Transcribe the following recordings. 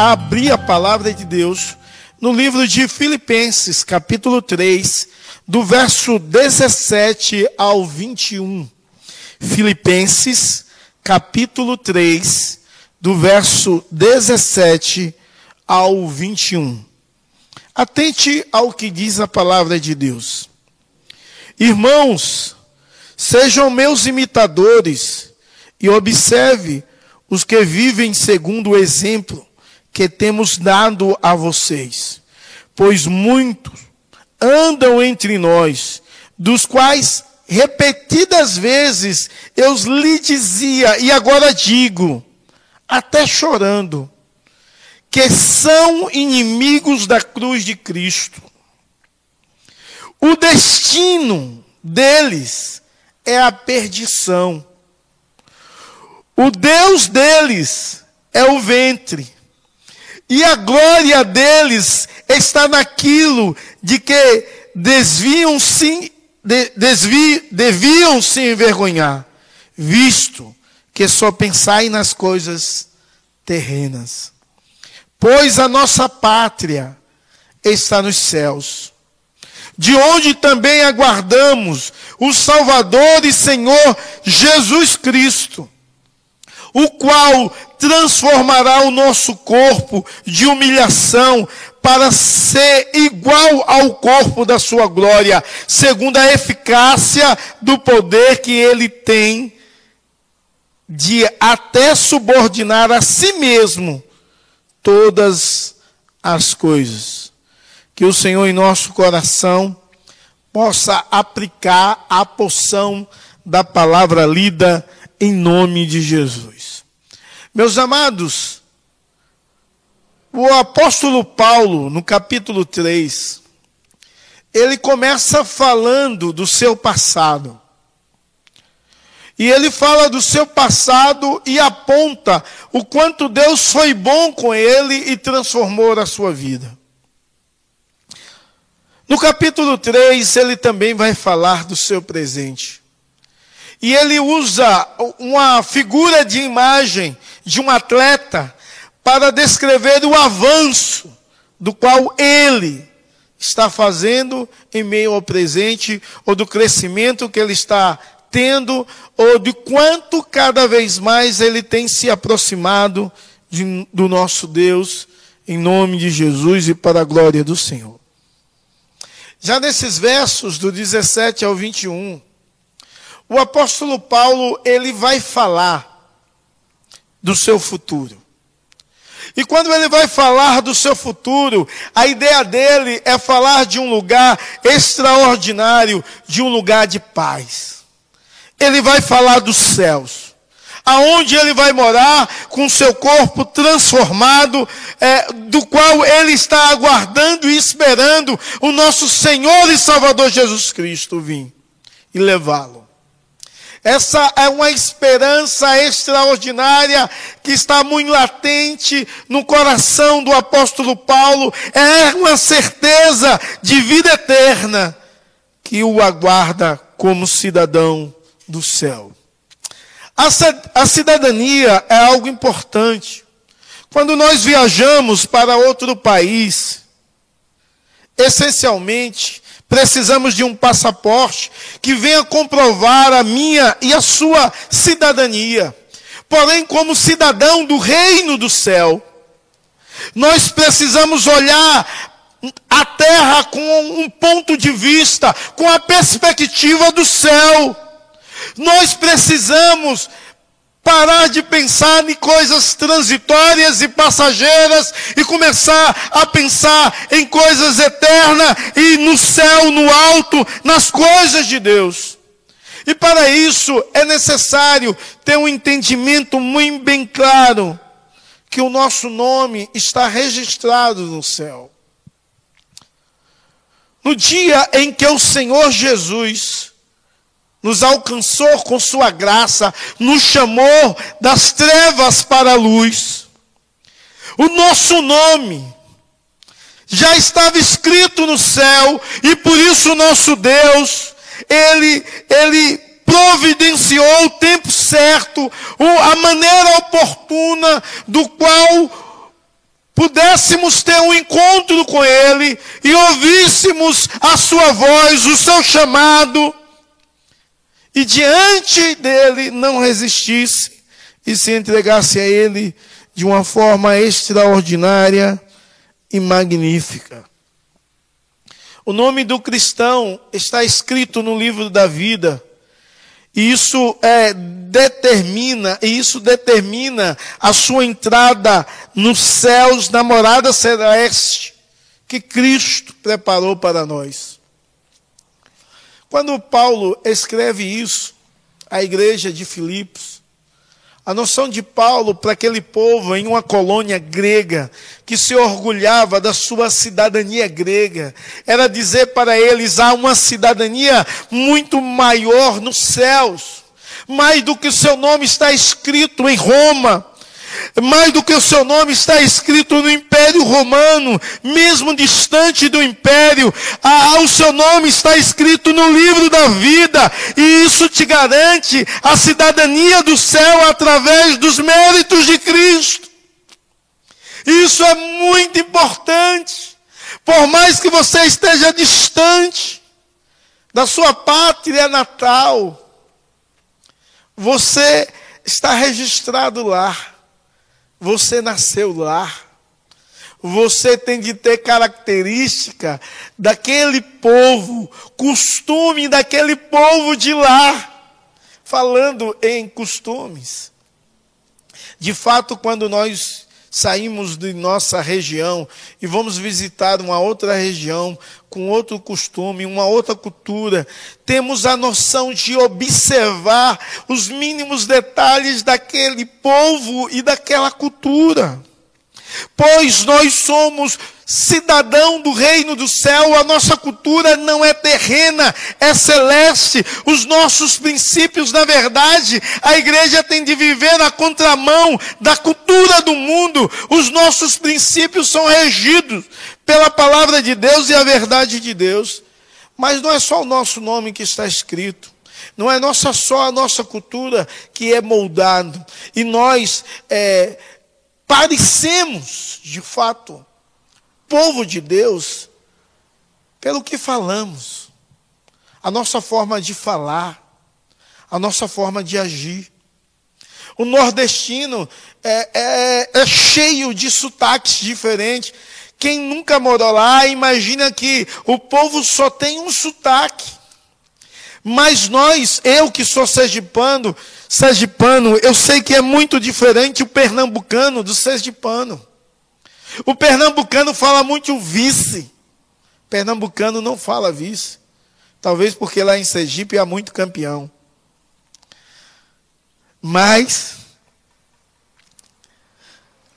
a abrir a palavra de Deus no livro de Filipenses, capítulo 3, do verso 17 ao 21. Filipenses, capítulo 3, do verso 17 ao 21. Atente ao que diz a palavra de Deus. Irmãos, sejam meus imitadores e observe os que vivem segundo o exemplo que temos dado a vocês. Pois muitos andam entre nós, dos quais repetidas vezes eu lhe dizia, e agora digo, até chorando, que são inimigos da cruz de Cristo. O destino deles é a perdição. O Deus deles é o ventre. E a glória deles está naquilo de que desviam-se, de, desvi, deviam se envergonhar, visto que só pensai nas coisas terrenas. Pois a nossa pátria está nos céus, de onde também aguardamos o Salvador e Senhor Jesus Cristo o qual transformará o nosso corpo de humilhação para ser igual ao corpo da sua glória, segundo a eficácia do poder que ele tem de até subordinar a si mesmo todas as coisas. Que o Senhor em nosso coração possa aplicar a poção da palavra lida em nome de Jesus. Meus amados, o apóstolo Paulo, no capítulo 3, ele começa falando do seu passado. E ele fala do seu passado e aponta o quanto Deus foi bom com ele e transformou a sua vida. No capítulo 3, ele também vai falar do seu presente. E ele usa uma figura de imagem de um atleta para descrever o avanço do qual ele está fazendo em meio ao presente, ou do crescimento que ele está tendo, ou de quanto cada vez mais ele tem se aproximado de, do nosso Deus, em nome de Jesus e para a glória do Senhor. Já nesses versos, do 17 ao 21, o apóstolo Paulo, ele vai falar do seu futuro. E quando ele vai falar do seu futuro, a ideia dele é falar de um lugar extraordinário, de um lugar de paz. Ele vai falar dos céus, aonde ele vai morar com seu corpo transformado, é, do qual ele está aguardando e esperando o nosso Senhor e Salvador Jesus Cristo vir e levá-lo. Essa é uma esperança extraordinária que está muito latente no coração do apóstolo Paulo. É uma certeza de vida eterna que o aguarda como cidadão do céu. A cidadania é algo importante. Quando nós viajamos para outro país, essencialmente, Precisamos de um passaporte que venha comprovar a minha e a sua cidadania. Porém, como cidadão do reino do céu, nós precisamos olhar a terra com um ponto de vista, com a perspectiva do céu. Nós precisamos parar de pensar em coisas transitórias e passageiras e começar a pensar em coisas eternas e no céu, no alto, nas coisas de Deus. E para isso é necessário ter um entendimento muito bem claro que o nosso nome está registrado no céu. No dia em que o Senhor Jesus nos alcançou com Sua graça, nos chamou das trevas para a luz. O nosso nome já estava escrito no céu e por isso o nosso Deus, Ele, Ele providenciou o tempo certo, a maneira oportuna do qual pudéssemos ter um encontro com Ele e ouvíssemos a Sua voz, o seu chamado, e diante dele não resistisse e se entregasse a Ele de uma forma extraordinária e magnífica. O nome do cristão está escrito no livro da vida. E isso é, determina, e isso determina a sua entrada nos céus, na morada celeste, que Cristo preparou para nós. Quando Paulo escreve isso à igreja de Filipos, a noção de Paulo para aquele povo em uma colônia grega, que se orgulhava da sua cidadania grega, era dizer para eles: há uma cidadania muito maior nos céus, mais do que o seu nome está escrito em Roma mais do que o seu nome está escrito no Império Romano, mesmo distante do Império, o seu nome está escrito no livro da vida, e isso te garante a cidadania do céu através dos méritos de Cristo. Isso é muito importante, por mais que você esteja distante da sua pátria natal, você está registrado lá. Você nasceu lá. Você tem de ter característica daquele povo, costume daquele povo de lá. Falando em costumes. De fato, quando nós saímos de nossa região e vamos visitar uma outra região com outro costume, uma outra cultura, temos a noção de observar os mínimos detalhes daquele povo e daquela cultura. Pois nós somos cidadão do reino do céu, a nossa cultura não é terrena, é celeste. Os nossos princípios, na verdade, a igreja tem de viver na contramão da cultura do mundo. Os nossos princípios são regidos pela palavra de Deus e a verdade de Deus. Mas não é só o nosso nome que está escrito. Não é nossa, só a nossa cultura que é moldado. E nós é, parecemos, de fato, povo de Deus pelo que falamos, a nossa forma de falar, a nossa forma de agir. O nordestino é, é, é cheio de sotaques diferentes. Quem nunca morou lá, imagina que o povo só tem um sotaque. Mas nós, eu que sou sergipano, sergipano, eu sei que é muito diferente o pernambucano do sergipano. O pernambucano fala muito vice. O pernambucano não fala vice. Talvez porque lá em Sergipe há muito campeão. Mas,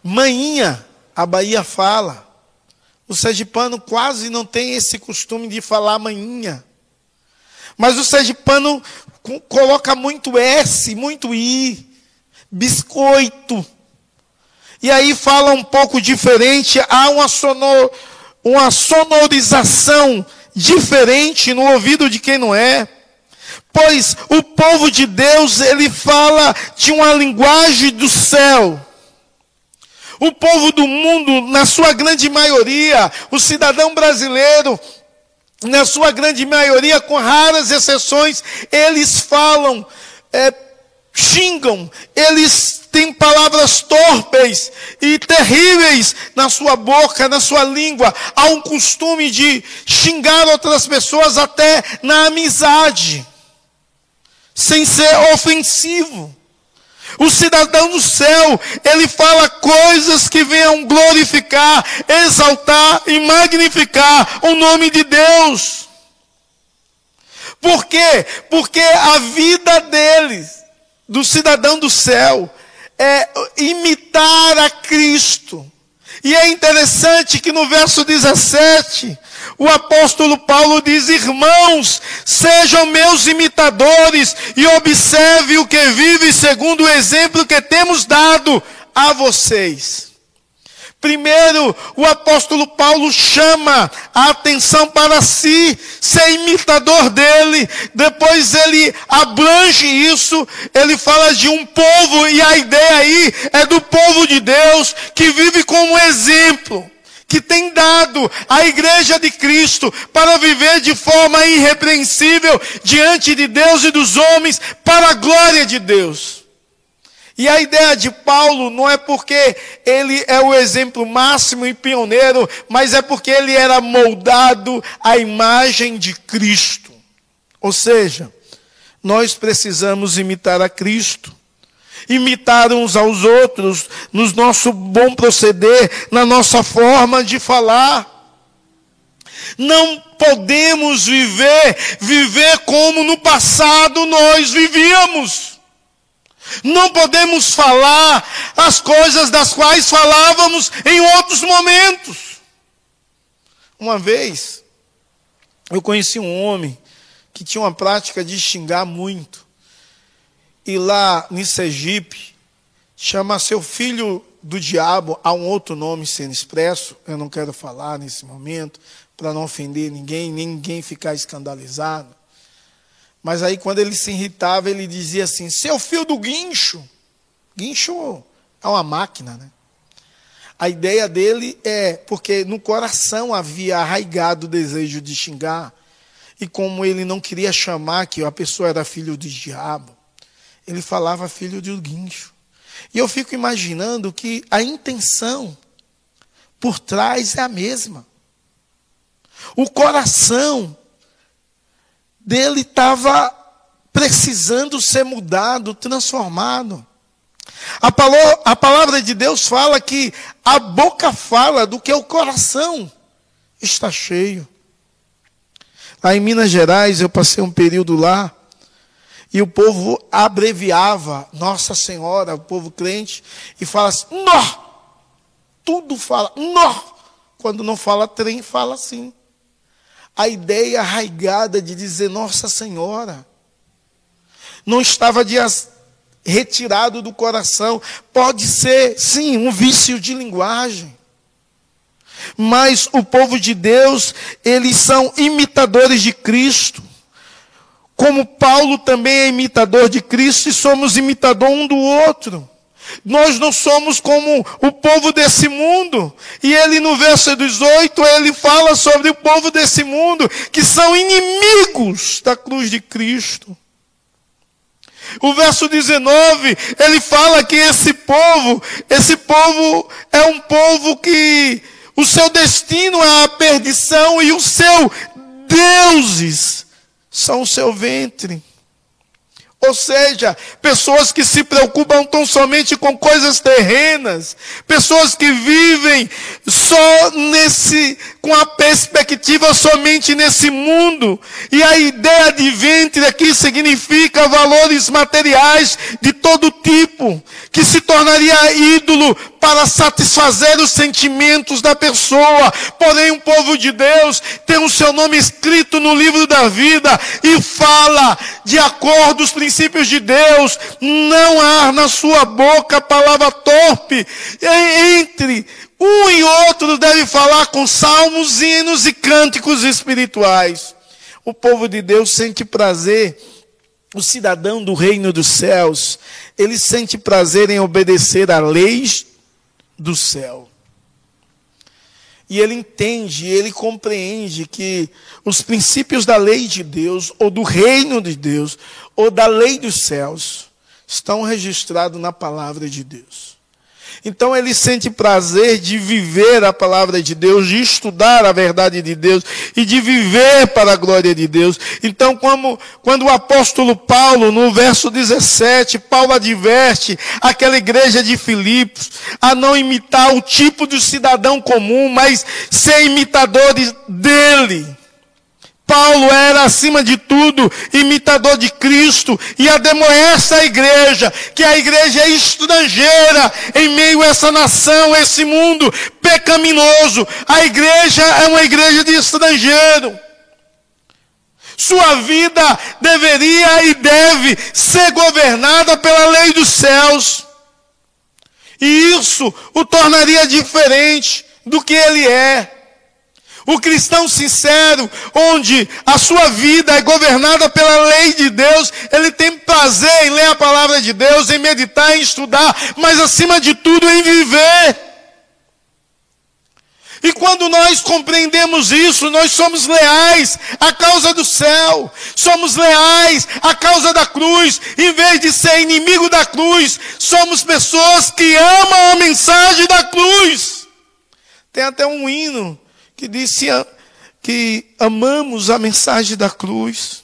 manhinha, a Bahia fala. O sergipano quase não tem esse costume de falar manhinha. Mas o sergipano coloca muito S, muito I, biscoito. E aí fala um pouco diferente, há uma, sonor, uma sonorização diferente no ouvido de quem não é. Pois o povo de Deus, ele fala de uma linguagem do céu. O povo do mundo, na sua grande maioria, o cidadão brasileiro, na sua grande maioria, com raras exceções, eles falam, é, xingam, eles tem palavras torpes e terríveis na sua boca, na sua língua. Há um costume de xingar outras pessoas até na amizade, sem ser ofensivo. O cidadão do céu, ele fala coisas que venham glorificar, exaltar e magnificar o nome de Deus. Por quê? Porque a vida deles, do cidadão do céu, é, imitar a Cristo. E é interessante que no verso 17, o apóstolo Paulo diz: Irmãos, sejam meus imitadores e observe o que vive segundo o exemplo que temos dado a vocês. Primeiro, o apóstolo Paulo chama a atenção para si, ser imitador dele. Depois ele abrange isso, ele fala de um povo, e a ideia aí é do povo de Deus, que vive como exemplo, que tem dado à igreja de Cristo para viver de forma irrepreensível diante de Deus e dos homens, para a glória de Deus. E a ideia de Paulo não é porque ele é o exemplo máximo e pioneiro, mas é porque ele era moldado à imagem de Cristo. Ou seja, nós precisamos imitar a Cristo, imitar uns aos outros, no nosso bom proceder, na nossa forma de falar. Não podemos viver, viver como no passado nós vivíamos. Não podemos falar as coisas das quais falávamos em outros momentos. Uma vez, eu conheci um homem que tinha uma prática de xingar muito. E lá em Sergipe, chama seu filho do diabo, há um outro nome sendo expresso, eu não quero falar nesse momento, para não ofender ninguém, ninguém ficar escandalizado. Mas aí, quando ele se irritava, ele dizia assim: Seu filho do guincho. Guincho é uma máquina, né? A ideia dele é porque no coração havia arraigado o desejo de xingar, e como ele não queria chamar que a pessoa era filho de diabo, ele falava filho de guincho. E eu fico imaginando que a intenção por trás é a mesma. O coração dele estava precisando ser mudado, transformado. A palavra, a palavra de Deus fala que a boca fala do que o coração está cheio. Lá em Minas Gerais, eu passei um período lá, e o povo abreviava Nossa Senhora, o povo crente, e fala assim: Nó! Tudo fala, nó! Quando não fala trem, fala assim a ideia arraigada de dizer Nossa Senhora. Não estava de retirado do coração. Pode ser, sim, um vício de linguagem. Mas o povo de Deus, eles são imitadores de Cristo. Como Paulo também é imitador de Cristo e somos imitador um do outro. Nós não somos como o povo desse mundo. E ele no verso 18, ele fala sobre o povo desse mundo, que são inimigos da cruz de Cristo. O verso 19, ele fala que esse povo, esse povo é um povo que o seu destino é a perdição e o seu deuses são o seu ventre. Ou seja, pessoas que se preocupam tão somente com coisas terrenas, pessoas que vivem só nesse, com a perspectiva somente nesse mundo. E a ideia de ventre aqui significa valores materiais de todo tipo, que se tornaria ídolo para satisfazer os sentimentos da pessoa. Porém, um povo de Deus tem o seu nome escrito no livro da vida e fala de acordo com os princípios de Deus. Não há na sua boca palavra torpe. Entre um e outro deve falar com salmos, hinos e cânticos espirituais. O povo de Deus sente prazer o cidadão do reino dos céus, ele sente prazer em obedecer a leis do céu. E ele entende, ele compreende que os princípios da lei de Deus, ou do reino de Deus, ou da lei dos céus, estão registrados na palavra de Deus. Então ele sente prazer de viver a palavra de Deus, de estudar a verdade de Deus e de viver para a glória de Deus. Então, como, quando o apóstolo Paulo, no verso 17, Paulo adverte aquela igreja de Filipos a não imitar o tipo de cidadão comum, mas ser imitadores dele. Paulo era, acima de tudo, imitador de Cristo e ademoesta a igreja, que a igreja é estrangeira em meio a essa nação, a esse mundo pecaminoso. A igreja é uma igreja de estrangeiro. Sua vida deveria e deve ser governada pela lei dos céus. E isso o tornaria diferente do que ele é. O cristão sincero, onde a sua vida é governada pela lei de Deus, ele tem prazer em ler a palavra de Deus, em meditar, em estudar, mas acima de tudo em viver. E quando nós compreendemos isso, nós somos leais à causa do céu, somos leais à causa da cruz, em vez de ser inimigo da cruz, somos pessoas que amam a mensagem da cruz. Tem até um hino que disse que amamos a mensagem da cruz.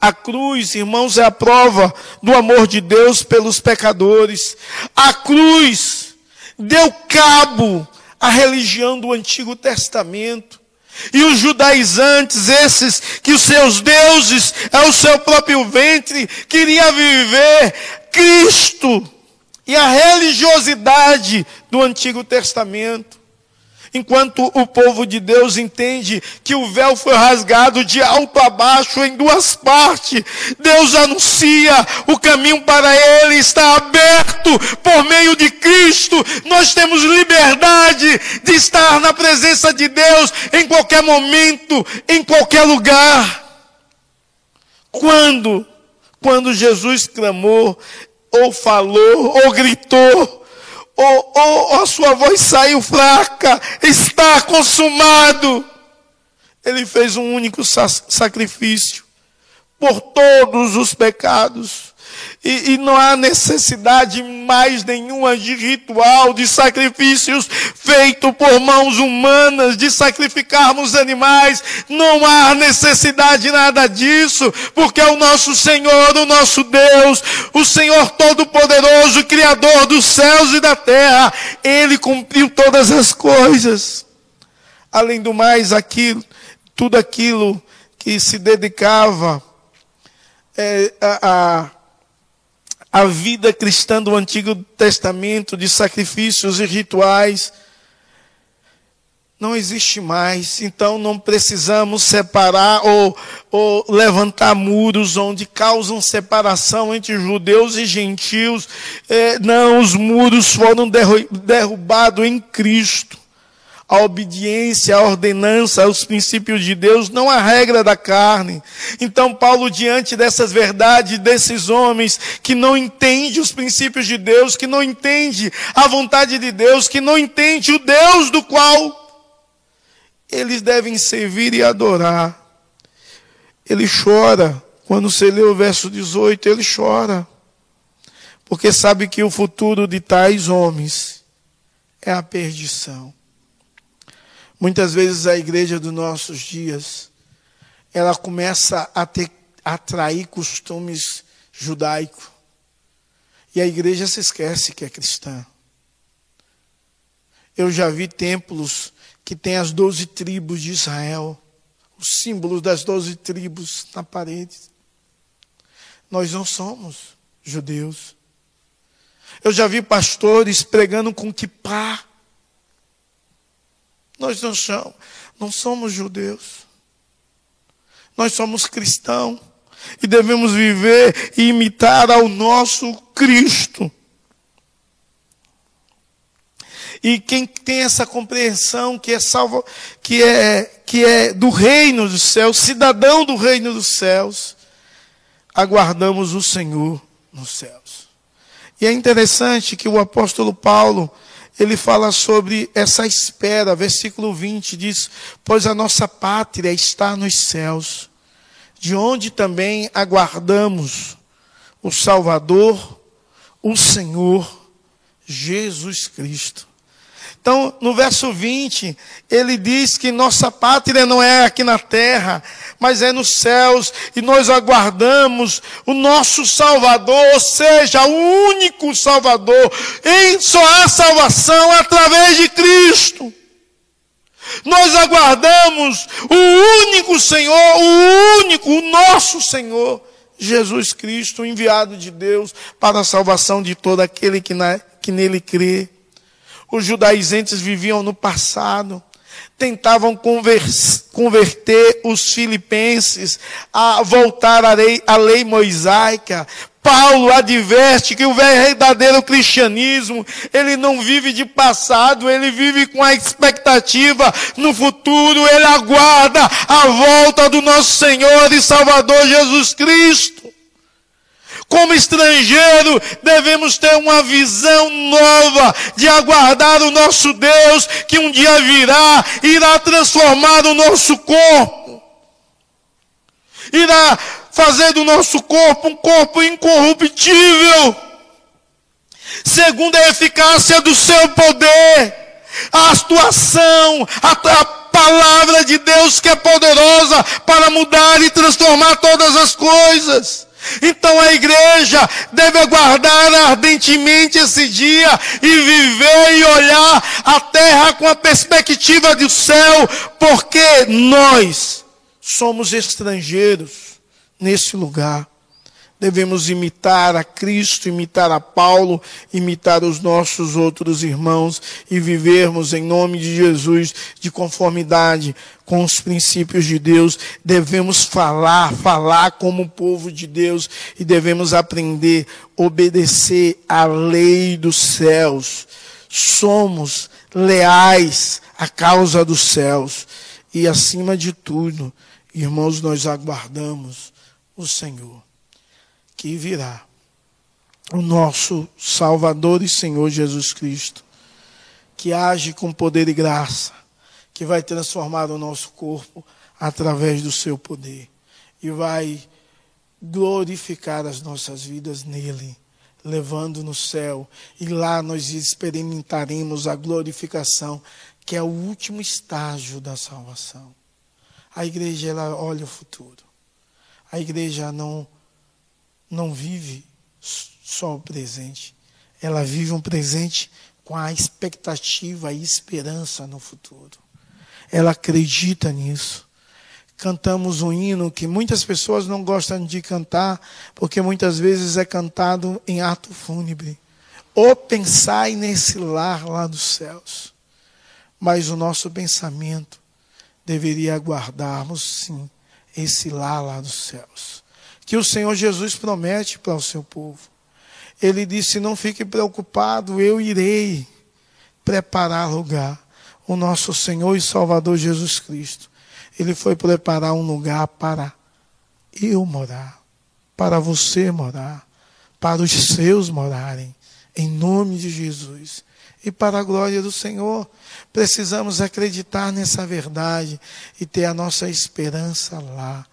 A cruz, irmãos, é a prova do amor de Deus pelos pecadores. A cruz deu cabo à religião do Antigo Testamento. E os judaizantes, esses que os seus deuses é o seu próprio ventre, queria viver Cristo e a religiosidade do Antigo Testamento. Enquanto o povo de Deus entende que o véu foi rasgado de alto a baixo em duas partes, Deus anuncia o caminho para ele está aberto por meio de Cristo. Nós temos liberdade de estar na presença de Deus em qualquer momento, em qualquer lugar. Quando? Quando Jesus clamou, ou falou, ou gritou, ou, a sua voz saiu fraca, está consumado. Ele fez um único sacrifício por todos os pecados. E, e, não há necessidade mais nenhuma de ritual, de sacrifícios feito por mãos humanas, de sacrificarmos animais. Não há necessidade de nada disso, porque é o nosso Senhor, o nosso Deus, o Senhor Todo-Poderoso, Criador dos céus e da terra. Ele cumpriu todas as coisas. Além do mais, aquilo, tudo aquilo que se dedicava é, a, a a vida cristã do Antigo Testamento, de sacrifícios e rituais, não existe mais. Então não precisamos separar ou, ou, levantar muros onde causam separação entre judeus e gentios. É, não, os muros foram derrubados em Cristo a obediência, a ordenança, aos princípios de Deus, não a regra da carne. Então, Paulo, diante dessas verdades, desses homens que não entendem os princípios de Deus, que não entendem a vontade de Deus, que não entendem o Deus do qual eles devem servir e adorar. Ele chora. Quando você lê o verso 18, ele chora. Porque sabe que o futuro de tais homens é a perdição. Muitas vezes a igreja dos nossos dias, ela começa a, ter, atrair costumes judaicos. E a igreja se esquece que é cristã. Eu já vi templos que têm as doze tribos de Israel, os símbolos das doze tribos na parede. Nós não somos judeus. Eu já vi pastores pregando com kippah nós não não somos judeus. Nós somos cristãos e devemos viver e imitar ao nosso Cristo. E quem tem essa compreensão que é salvo, que é que é do reino dos céus, cidadão do reino dos céus, aguardamos o Senhor nos céus. E é interessante que o apóstolo Paulo ele fala sobre essa espera. Versículo 20 diz: Pois a nossa pátria está nos céus, de onde também aguardamos o Salvador, o Senhor Jesus Cristo então, no verso 20, ele diz que nossa pátria não é aqui na terra, mas é nos céus, e nós aguardamos o nosso Salvador, ou seja, o único Salvador. Em só há salvação através de Cristo. Nós aguardamos o único Senhor, o único, o nosso Senhor, Jesus Cristo, enviado de Deus para a salvação de todo aquele que, na, que nele crê. Os judaizantes viviam no passado, tentavam converter os filipenses a voltar à lei, à lei mosaica, Paulo adverte que o verdadeiro cristianismo, ele não vive de passado, ele vive com a expectativa no futuro, ele aguarda a volta do nosso Senhor e Salvador Jesus Cristo. Como estrangeiro, devemos ter uma visão nova de aguardar o nosso Deus, que um dia virá, irá transformar o nosso corpo, irá fazer do nosso corpo um corpo incorruptível, segundo a eficácia do seu poder, a atuação, a, a palavra de Deus que é poderosa para mudar e transformar todas as coisas. Então a igreja deve aguardar ardentemente esse dia e viver e olhar a terra com a perspectiva do céu, porque nós somos estrangeiros nesse lugar. Devemos imitar a Cristo, imitar a Paulo, imitar os nossos outros irmãos e vivermos em nome de Jesus de conformidade com os princípios de Deus. Devemos falar, falar como povo de Deus e devemos aprender, obedecer à lei dos céus. Somos leais à causa dos céus e acima de tudo, irmãos, nós aguardamos o Senhor, que virá, o nosso Salvador e Senhor Jesus Cristo, que age com poder e graça, que vai transformar o nosso corpo através do seu poder e vai glorificar as nossas vidas nele, levando no céu, e lá nós experimentaremos a glorificação, que é o último estágio da salvação. A igreja ela olha o futuro. A igreja não, não vive só o presente, ela vive um presente com a expectativa e esperança no futuro. Ela acredita nisso. Cantamos um hino que muitas pessoas não gostam de cantar, porque muitas vezes é cantado em ato fúnebre. Ou pensai nesse lar lá dos céus. Mas o nosso pensamento deveria aguardarmos, sim, esse lá lá dos céus. Que o Senhor Jesus promete para o seu povo. Ele disse: Não fique preocupado, eu irei preparar lugar. O nosso Senhor e Salvador Jesus Cristo. Ele foi preparar um lugar para eu morar, para você morar, para os seus morarem, em nome de Jesus e para a glória do Senhor. Precisamos acreditar nessa verdade e ter a nossa esperança lá.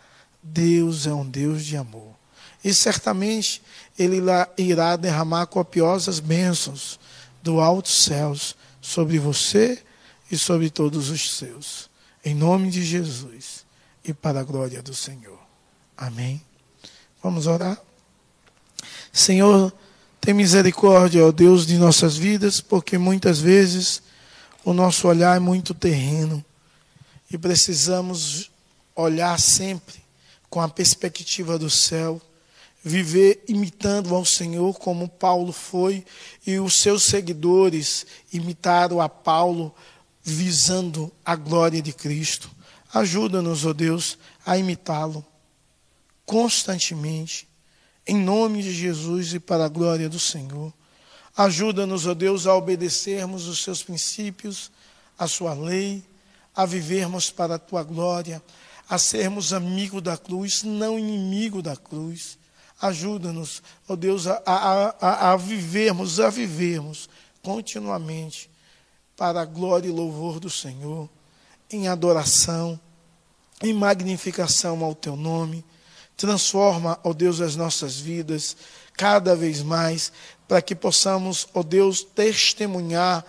Deus é um Deus de amor. E certamente Ele irá derramar copiosas bênçãos do alto céus sobre você e sobre todos os seus. Em nome de Jesus e para a glória do Senhor. Amém. Vamos orar? Senhor, tem misericórdia, ó Deus, de nossas vidas, porque muitas vezes o nosso olhar é muito terreno e precisamos olhar sempre com a perspectiva do céu, viver imitando ao Senhor como Paulo foi e os seus seguidores imitaram a Paulo visando a glória de Cristo. Ajuda-nos, ó Deus, a imitá-lo constantemente em nome de Jesus e para a glória do Senhor. Ajuda-nos, ó Deus, a obedecermos os seus princípios, a sua lei, a vivermos para a tua glória, a sermos amigo da cruz, não inimigo da cruz. Ajuda-nos, ó Deus, a, a, a, vivermos, a vivermos continuamente para a glória e louvor do Senhor, em adoração, em magnificação ao teu nome Transforma, ó Deus, as nossas vidas cada vez mais, para que possamos, ó Deus, testemunhar,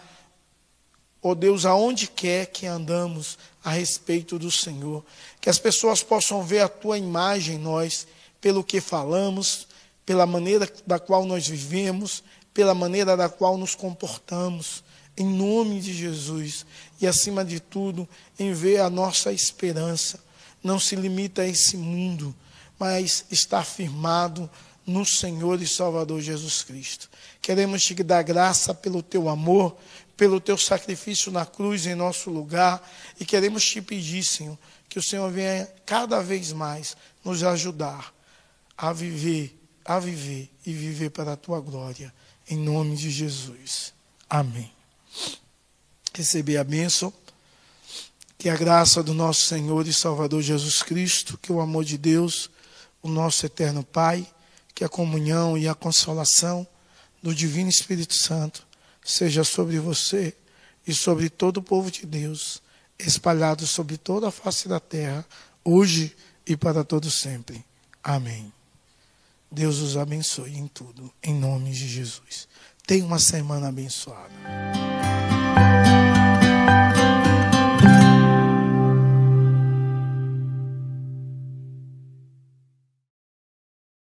ó Deus, aonde quer que andamos a respeito do Senhor. Que as pessoas possam ver a tua imagem em nós, pelo que falamos, pela maneira da qual nós vivemos, pela maneira da qual nos comportamos, em nome de Jesus. E acima de tudo, em ver a nossa esperança. Não se limita a esse mundo mas está firmado no Senhor e Salvador Jesus Cristo. Queremos te dar graça pelo teu amor, pelo teu sacrifício na cruz em nosso lugar e queremos te pedir, Senhor, que o Senhor venha cada vez mais nos ajudar a viver a viver e viver para a tua glória. Em nome de Jesus. Amém. Receber a bênção. Que a graça do nosso Senhor e Salvador Jesus Cristo, que o amor de Deus, o nosso eterno Pai, que a comunhão e a consolação do Divino Espírito Santo seja sobre você e sobre todo o povo de Deus, espalhado sobre toda a face da terra, hoje e para todo sempre. Amém. Deus os abençoe em tudo, em nome de Jesus. Tenha uma semana abençoada.